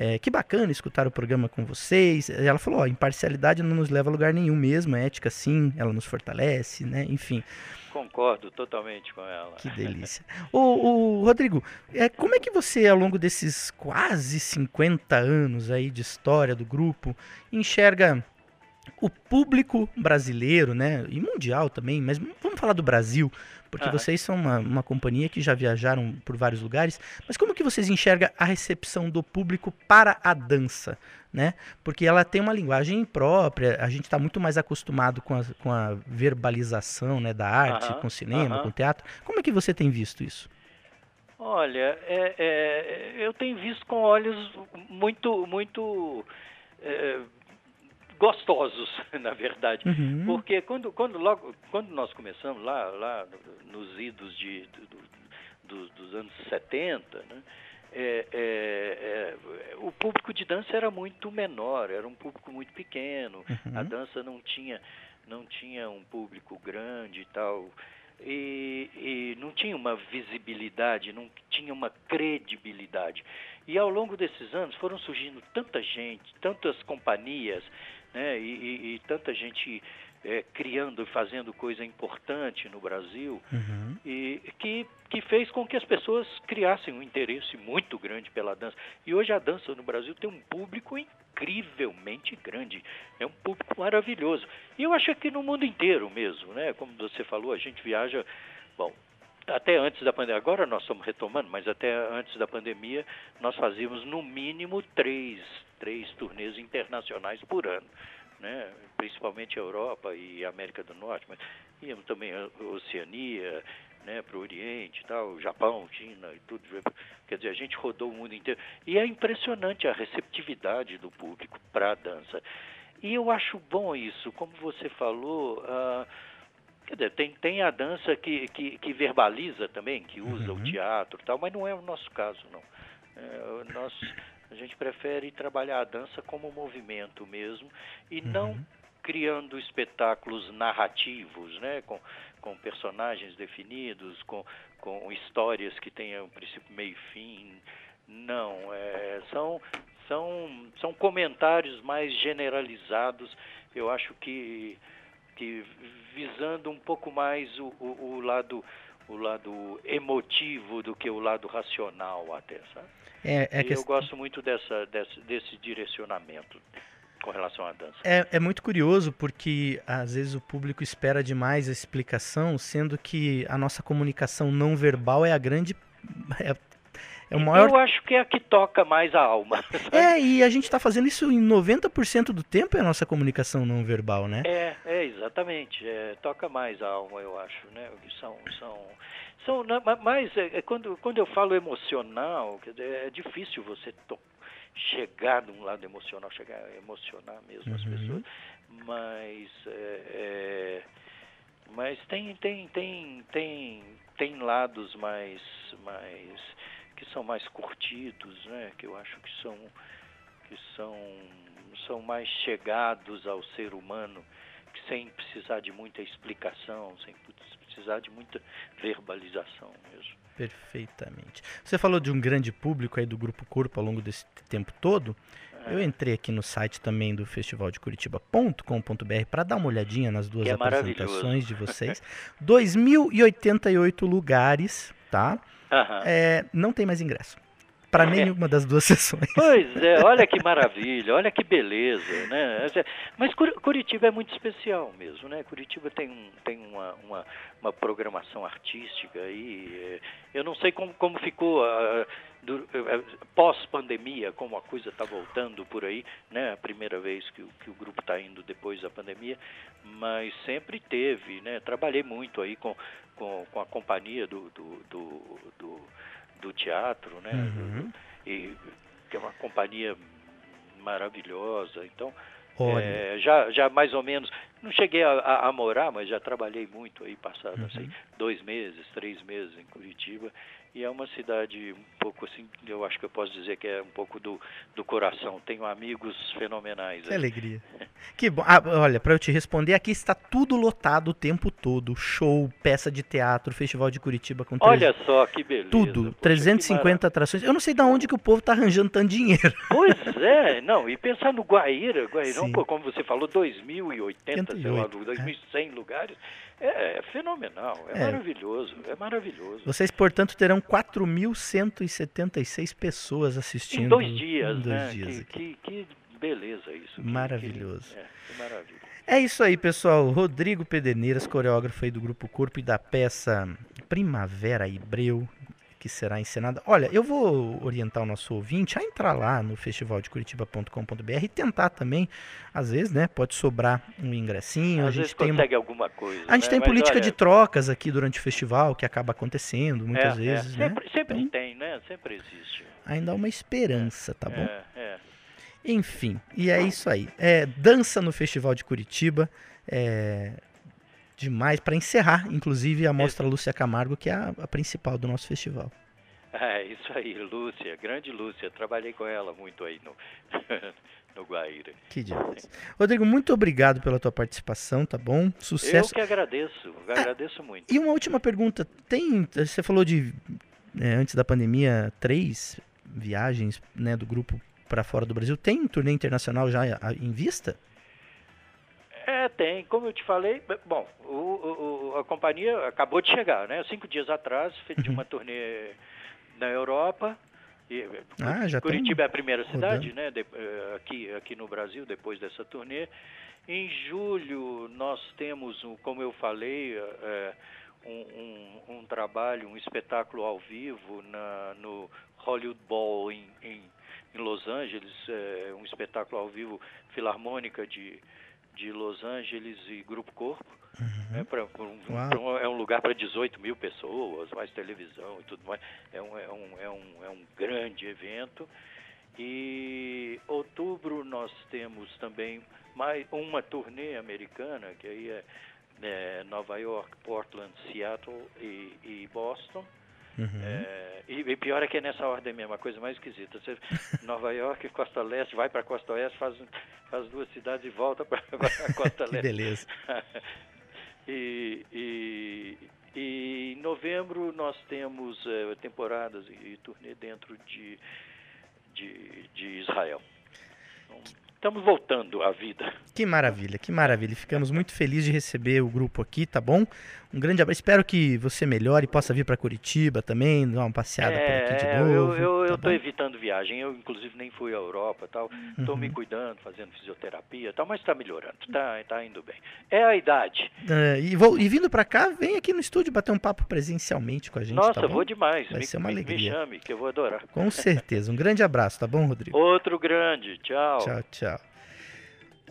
é, que bacana escutar o programa com vocês. Ela falou, ó, imparcialidade não nos leva a lugar nenhum mesmo, a ética sim, ela nos fortalece, né? Enfim. Concordo totalmente com ela. Que delícia. o, o Rodrigo, é, como é que você, ao longo desses quase 50 anos aí de história do grupo, enxerga o público brasileiro, né, e mundial também, mas vamos falar do Brasil, porque ah. vocês são uma, uma companhia que já viajaram por vários lugares, mas como que vocês enxergam a recepção do público para a dança? Né? Porque ela tem uma linguagem própria, a gente está muito mais acostumado com a, com a verbalização né, da arte, com o cinema, com o teatro. Como é que você tem visto isso? Olha, é, é, eu tenho visto com olhos muito, muito é, gostosos, na verdade, Uhum. porque quando, quando logo, quando nós começamos lá, lá nos idos de, do- do- dos anos 70, né, é, é, é, o público de dança era muito menor, era um público muito pequeno, Uhum. a dança não tinha, não tinha um público grande e tal, e, e não tinha uma visibilidade, não tinha uma credibilidade. E ao longo desses anos foram surgindo tanta gente, tantas companhias, né, e, e- e tanta gente eh, criando e fazendo coisa importante no Brasil, Uhum. e que, que fez com que as pessoas criassem um interesse muito grande pela dança. E hoje a dança no Brasil tem um público incrivelmente grande, é um público maravilhoso. E eu acho que no mundo inteiro mesmo, né? Como você falou, a gente viaja, bom, até antes da pandemia, agora nós estamos retomando, mas até antes da pandemia nós fazíamos no mínimo três, três turnês internacionais por ano, né? principalmente Europa e América do Norte, mas íamos também a Oceania, né, para o Oriente, tal, Japão, China e tudo. Quer dizer, a gente rodou o mundo inteiro. E é impressionante a receptividade do público para a dança. E eu acho bom isso, como você falou. ah, Quer dizer, tem, tem a dança que, que, que verbaliza também, que usa o teatro e tal, mas não é o nosso caso, não. É, nosso, a gente prefere trabalhar a dança como movimento mesmo e não criando espetáculos narrativos, né, com, com personagens definidos, com, com histórias que tenham princípio, meio e fim. Não, é, são, são, são comentários mais generalizados, eu acho que que visando um pouco mais o, o, o lado o lado emotivo do que o lado racional até, sabe? É, é e quest- eu gosto muito dessa, desse, desse direcionamento com relação à dança. É, é muito curioso porque às vezes o público espera demais a explicação, sendo que a nossa comunicação não verbal é a grande. É, é o maior. Eu acho que é a que toca mais a alma. sabe? É, e a gente está fazendo isso em 90% do tempo é a nossa comunicação não verbal, né? É, é exatamente. É, toca mais a alma, eu acho, né? São, são, são, ma- mas é, é quando, quando eu falo emocional, é difícil você to- chegar de um lado emocional, chegar a emocionar mesmo as Uhum. pessoas. Mas, é, é, mas tem, tem, tem, tem, tem lados mais, mais que são mais curtidos, né? Que eu acho que são que são, são mais chegados ao ser humano, sem precisar de muita explicação, sem precisar de muita verbalização mesmo. Perfeitamente. Você falou de um grande público aí do Grupo Corpo ao longo desse tempo todo. É. Eu entrei aqui no site também do Festival de Curitiba.com.br para dar uma olhadinha nas duas é apresentações de vocês. 2.088 lugares, tá? Aham. É, não tem mais ingresso. Para nenhuma das duas sessões. Pois é, olha que maravilha, olha que beleza, né? Mas Curi- Curitiba é muito especial mesmo, né? Curitiba tem, um, tem uma, uma, uma programação artística aí. é, Eu não sei como, como ficou eh, pós-pandemia, como a coisa está voltando por aí, né? A primeira vez que, o- que o grupo está indo depois da pandemia, mas sempre teve, né? Trabalhei muito aí com, com, com a companhia do, do, do, do, do teatro, né? Uhum. e que é uma companhia maravilhosa. Então, é, já, já mais ou menos, não cheguei a, a- a morar, mas já trabalhei muito aí, passado Uhum. assim, dois meses, três meses em Curitiba. E é uma cidade um pouco assim, eu acho que eu posso dizer que é um pouco do, do coração. Tenho amigos fenomenais. Que aí. alegria. Que bom. Ah, olha, para eu te responder, aqui está tudo lotado o tempo todo. Show, peça de teatro, Festival de Curitiba com Olha só que beleza. tudo. Poxa, que 350 atrações. Eu não sei de onde que o povo tá arranjando tanto dinheiro. Pois é, não, e pensar no Guaíra, Guairão, pô, como você falou, 2.080, sei lá, 88, 2.100 lugares, é, é fenomenal, é, É. maravilhoso, é maravilhoso. Vocês, portanto, terão 4.176 pessoas assistindo. Em dois dias, em dois né? dias que, aqui. que, que beleza isso. Maravilhoso. Que, é, que maravilha. É isso aí, pessoal. Rodrigo Pederneiras, coreógrafo aí do Grupo Corpo e da peça Primavera Hebreu. Que será encenada. Olha, eu vou orientar o nosso ouvinte a entrar lá no festivaldecuritiba.com.br e tentar também, às vezes, né, pode sobrar um ingressinho. Às a gente tem consegue alguma coisa. A gente né? tem Mas política olha, de trocas aqui durante o festival que acaba acontecendo muitas é, vezes, é, né? Sempre, sempre Então, tem, né? Sempre existe. ainda há uma esperança, tá bom? É, é. Enfim, e é isso aí. É, dança no Festival de Curitiba. É, demais para encerrar, inclusive a mostra Lúcia Camargo, que é a, a principal do nosso festival. É, isso aí, Lúcia, grande Lúcia. Trabalhei com ela muito aí no, no Guaíra. Que demais. Rodrigo, muito obrigado pela tua participação, tá bom? Sucesso. Eu que agradeço, agradeço muito. E uma última pergunta, tem, você falou de é, antes da pandemia três viagens, né, do grupo para fora do Brasil. Tem um turnê internacional já em vista? É, tem. Como eu te falei, bom, o- o- a companhia acabou de chegar, né? Cinco dias atrás, fez Uhum. de uma turnê na Europa. E, Ah, já tão Curitiba é a primeira cidade, né? de- eh, aqui, aqui no Brasil, depois dessa turnê. Em julho, nós temos, como eu falei, eh, um, um- um trabalho, um espetáculo ao vivo na, no Hollywood Bowl em, em, em Los Angeles, eh, um espetáculo ao vivo filarmônica de, de Los Angeles e Grupo Corpo. né, pra- pra um- pra é um lugar para 18 mil pessoas, mais televisão e tudo mais. É um, é um, é um, é um grande evento. E outubro nós temos também mais uma turnê americana, que aí é, é Nova York, Portland, Seattle e, e Boston. Uhum. É, e, e pior é que é nessa ordem mesmo, a coisa mais esquisita. Você, Nova York, Costa Leste, vai para Costa Oeste, faz, faz duas cidades e volta para a Costa Leste. beleza. e, e, e em novembro nós temos eh, temporadas e, e turnê dentro de, de, de Israel. Então, estamos voltando à vida. Que maravilha, que maravilha. Ficamos muito felizes de receber o grupo aqui, tá bom? Um grande abraço. Espero que você melhore e possa vir para Curitiba também, dar uma passeada por aqui de É, novo. eu eu tá bom? evitando viagem. Eu inclusive nem fui à Europa, tal. Estou Uhum. me cuidando, fazendo fisioterapia, tal, mas está melhorando, tá, tá indo bem. É a idade. É, e, vou- e vindo para cá, vem aqui no estúdio bater um papo presencialmente com a gente, Nossa, tá vou demais. Vai me, ser uma me- alegria. Me chame, que eu vou adorar. Com certeza. Um grande abraço, tá bom, Rodrigo? Outro grande. Tchau. Tchau, tchau.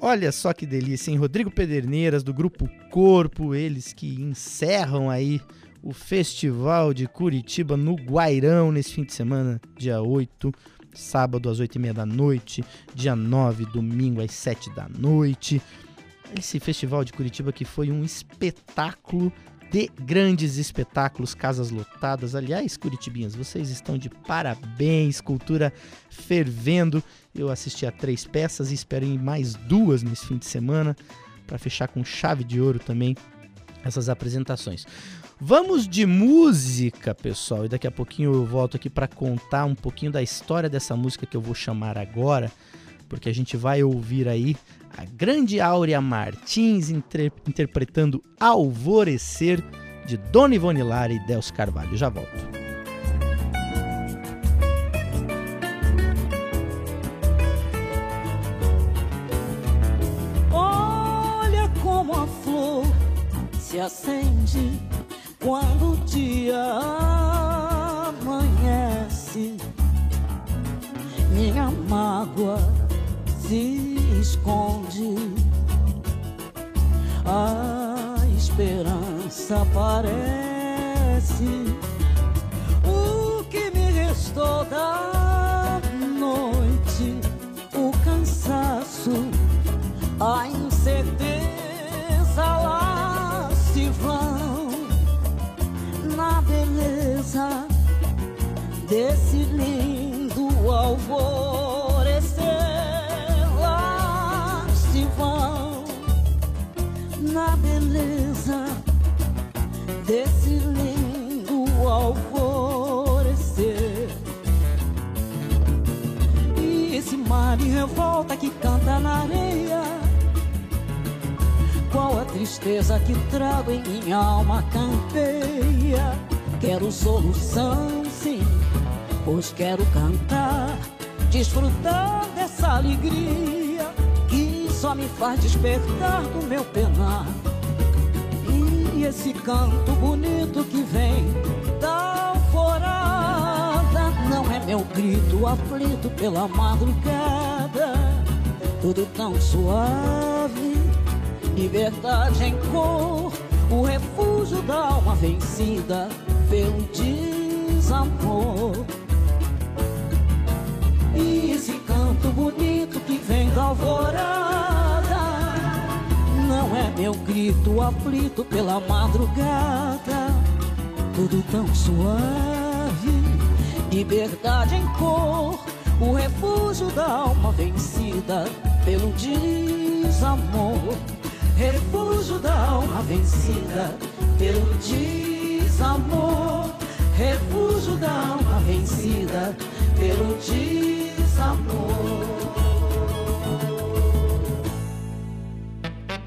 Olha só que delícia, hein? Rodrigo Pederneiras, do Grupo Corpo, eles que encerram aí o Festival de Curitiba no Guairão nesse fim de semana, dia 8, sábado às 8 e meia da noite, dia 9, domingo às 7 da noite. Esse Festival de Curitiba que foi um espetáculo de grandes espetáculos, casas lotadas. Aliás, Curitibinhas, vocês estão de parabéns, cultura fervendo. Eu assisti a três peças e espero em mais duas nesse fim de semana para fechar com chave de ouro também essas apresentações. Vamos de música, pessoal, e daqui a pouquinho eu volto aqui para contar um pouquinho da história dessa música que eu vou chamar agora, porque a gente vai ouvir aí a grande Áurea Martins inter- interpretando Alvorecer de Dona Ivone Lara e Delcio Carvalho. Já volto. Olha como a flor se acende quando o dia amanhece. Minha mágoa se esconde, a esperança aparece. O que me restou da em revolta que canta na areia. Qual a tristeza que trago em minha alma campeia? Quero solução, sim, pois quero cantar Desfrutar dessa alegria Que só me faz despertar do meu penar. E esse canto bonito que vem da alvorada Não é meu grito aflito pela madrugada, tudo tão suave, liberdade em cor, o refúgio da alma vencida pelo desamor. E esse canto bonito que vem da alvorada Não é meu grito aflito pela madrugada Tudo tão suave Liberdade em cor O refúgio da alma vencida Pelo desamor Refúgio da alma vencida Pelo desamor Refúgio da alma vencida pelo desamor.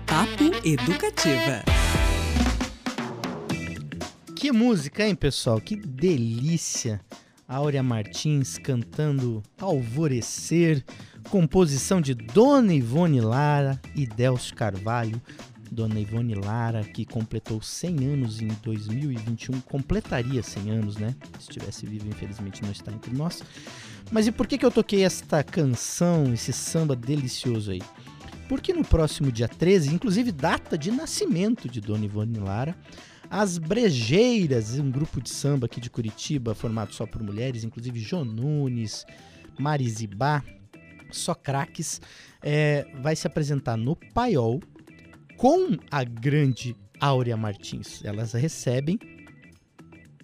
Papo Educativa. Que música, hein, pessoal? Que delícia! Áurea Martins cantando Alvorecer, composição de Dona Ivone Lara e Delcio Carvalho. Dona Ivone Lara, que completou 100 anos em 2021, completaria 100 anos, né? Se estivesse vivo, infelizmente não está entre nós. Mas e por que, que eu toquei esta canção, esse samba delicioso aí? Porque no próximo dia 13, inclusive data de nascimento de Dona Ivone Lara, as Brejeiras, um grupo de samba aqui de Curitiba, formado só por mulheres, inclusive Jô Nunes, Marizibá, só craques, é, vai se apresentar no Paiol, com a grande Áurea Martins. Elas recebem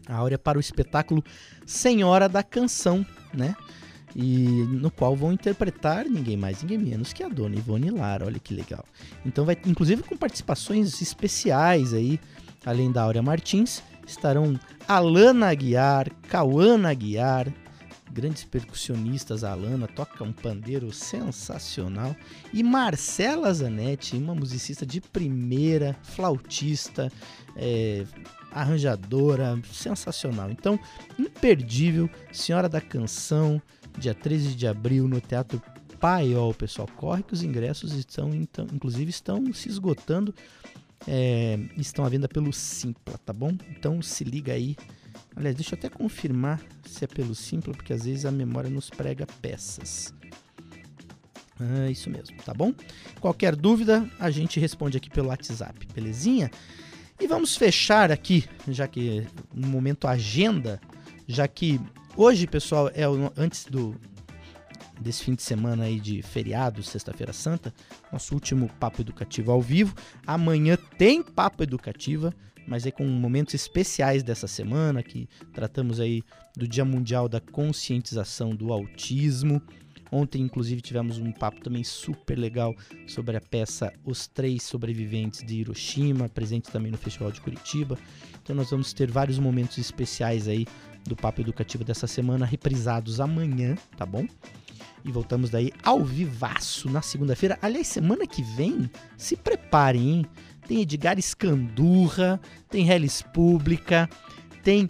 a Áurea para o espetáculo Senhora da Canção, né? E no qual vão interpretar ninguém mais, ninguém menos que a dona Ivone Lara. Olha que legal. Então vai, inclusive com participações especiais aí, além da Áurea Martins, estarão Alana Aguiar, Cauana Aguiar, grandes percussionistas, a Alana toca um pandeiro sensacional, e Marcela Zanetti, uma musicista de primeira, flautista, é, arranjadora, sensacional. Então, imperdível, Senhora da Canção, dia 13 de abril, no Teatro Paiol, pessoal. Corre que os ingressos estão, então, inclusive, estão se esgotando. É, estão à venda pelo Simpla, tá bom? Então se liga aí Aliás, deixa eu até confirmar se é pelo Simpla, porque às vezes a memória nos prega peças. Ah, isso mesmo, tá bom? Qualquer dúvida, a gente responde aqui pelo WhatsApp, belezinha? E vamos fechar aqui, já que no momento agenda, já que hoje, pessoal, é o, antes do desse fim de semana aí de feriado, sexta-feira santa, nosso último papo educativo ao vivo. Amanhã tem papo educativa mas aí com momentos especiais dessa semana, que tratamos aí do Dia Mundial da Conscientização do Autismo. Ontem, inclusive, tivemos um papo também super legal sobre a peça Os Três Sobreviventes de Hiroshima, presente também no Festival de Curitiba. Então, nós vamos ter vários momentos especiais aí do Papo Educativo dessa semana, reprisados amanhã, tá bom? E voltamos daí ao vivaço na segunda-feira. Aliás, semana que vem, se preparem, hein? Tem Edgar Escandurra, tem Hellis Pública, tem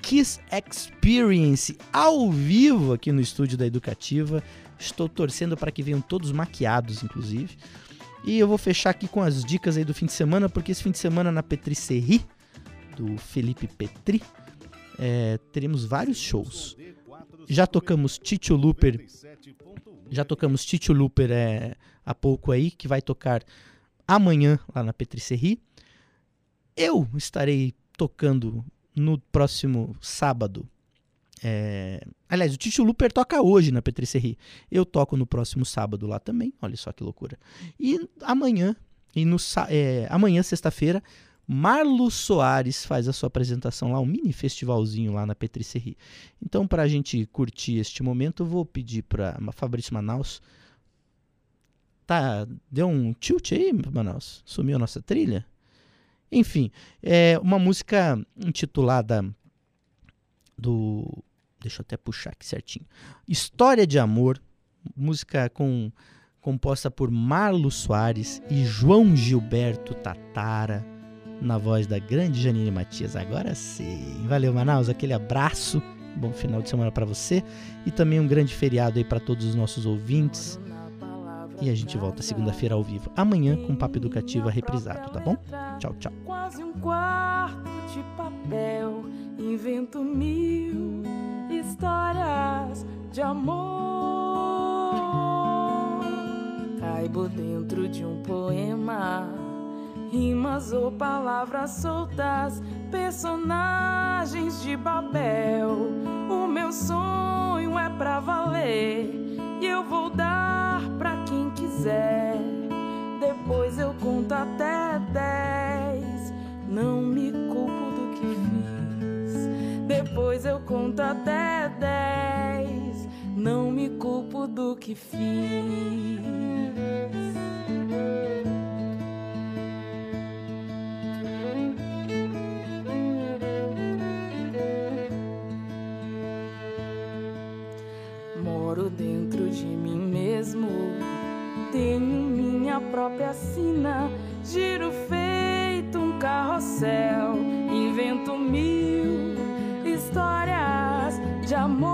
Kiss Experience ao vivo aqui no estúdio da Educativa. Estou torcendo para que venham todos maquiados, inclusive. E eu vou fechar aqui com as dicas aí do fim de semana, porque esse fim de semana na Petricerie, do Felipe Petri, é, teremos vários shows. Já tocamos Tito Looper, já tocamos Tito Looper é, há pouco aí, que vai tocar amanhã lá na Petricerie. Eu estarei tocando no próximo sábado. É... Aliás, o Tito Luper toca hoje na Petricerie. Eu toco no próximo sábado lá também. Olha só que loucura. E amanhã, e no é, amanhã, sexta-feira, Marlo Soares faz a sua apresentação lá, um mini festivalzinho lá na Petricerie. Então, para a gente curtir este momento, eu vou pedir para Fabrício Manaus Tá, deu um tilt aí, Manaus? Sumiu a nossa trilha? Enfim, é uma música intitulada do. Deixa eu até puxar aqui certinho. História de Amor, música com composta por Marlo Soares e João Gilberto Tatara, na voz da grande Janine Matias. Agora sim. Valeu, Manaus, aquele abraço. Bom final de semana para você e também um grande feriado aí para todos os nossos ouvintes. E a gente volta segunda-feira ao vivo, amanhã com Papo Educativo reprisado, tá bom? Tchau, tchau. Quase um quarto de papel, invento mil histórias de amor. Caibo dentro de um poema, rimas ou palavras soltas, personagens de Babel. O meu sonho é pra valer e eu vou dar pra quiser. Depois eu conto até dez. Não me culpo do que fiz. Depois eu conto até dez. Não me culpo do que fiz. Moro dentro de mim mesmo. Tenho minha própria sina. Giro feito um carrossel. Invento mil histórias de amor.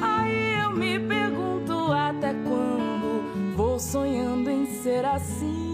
Aí eu me pergunto até quando vou sonhando em ser assim.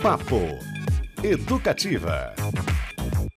Papo Educativa.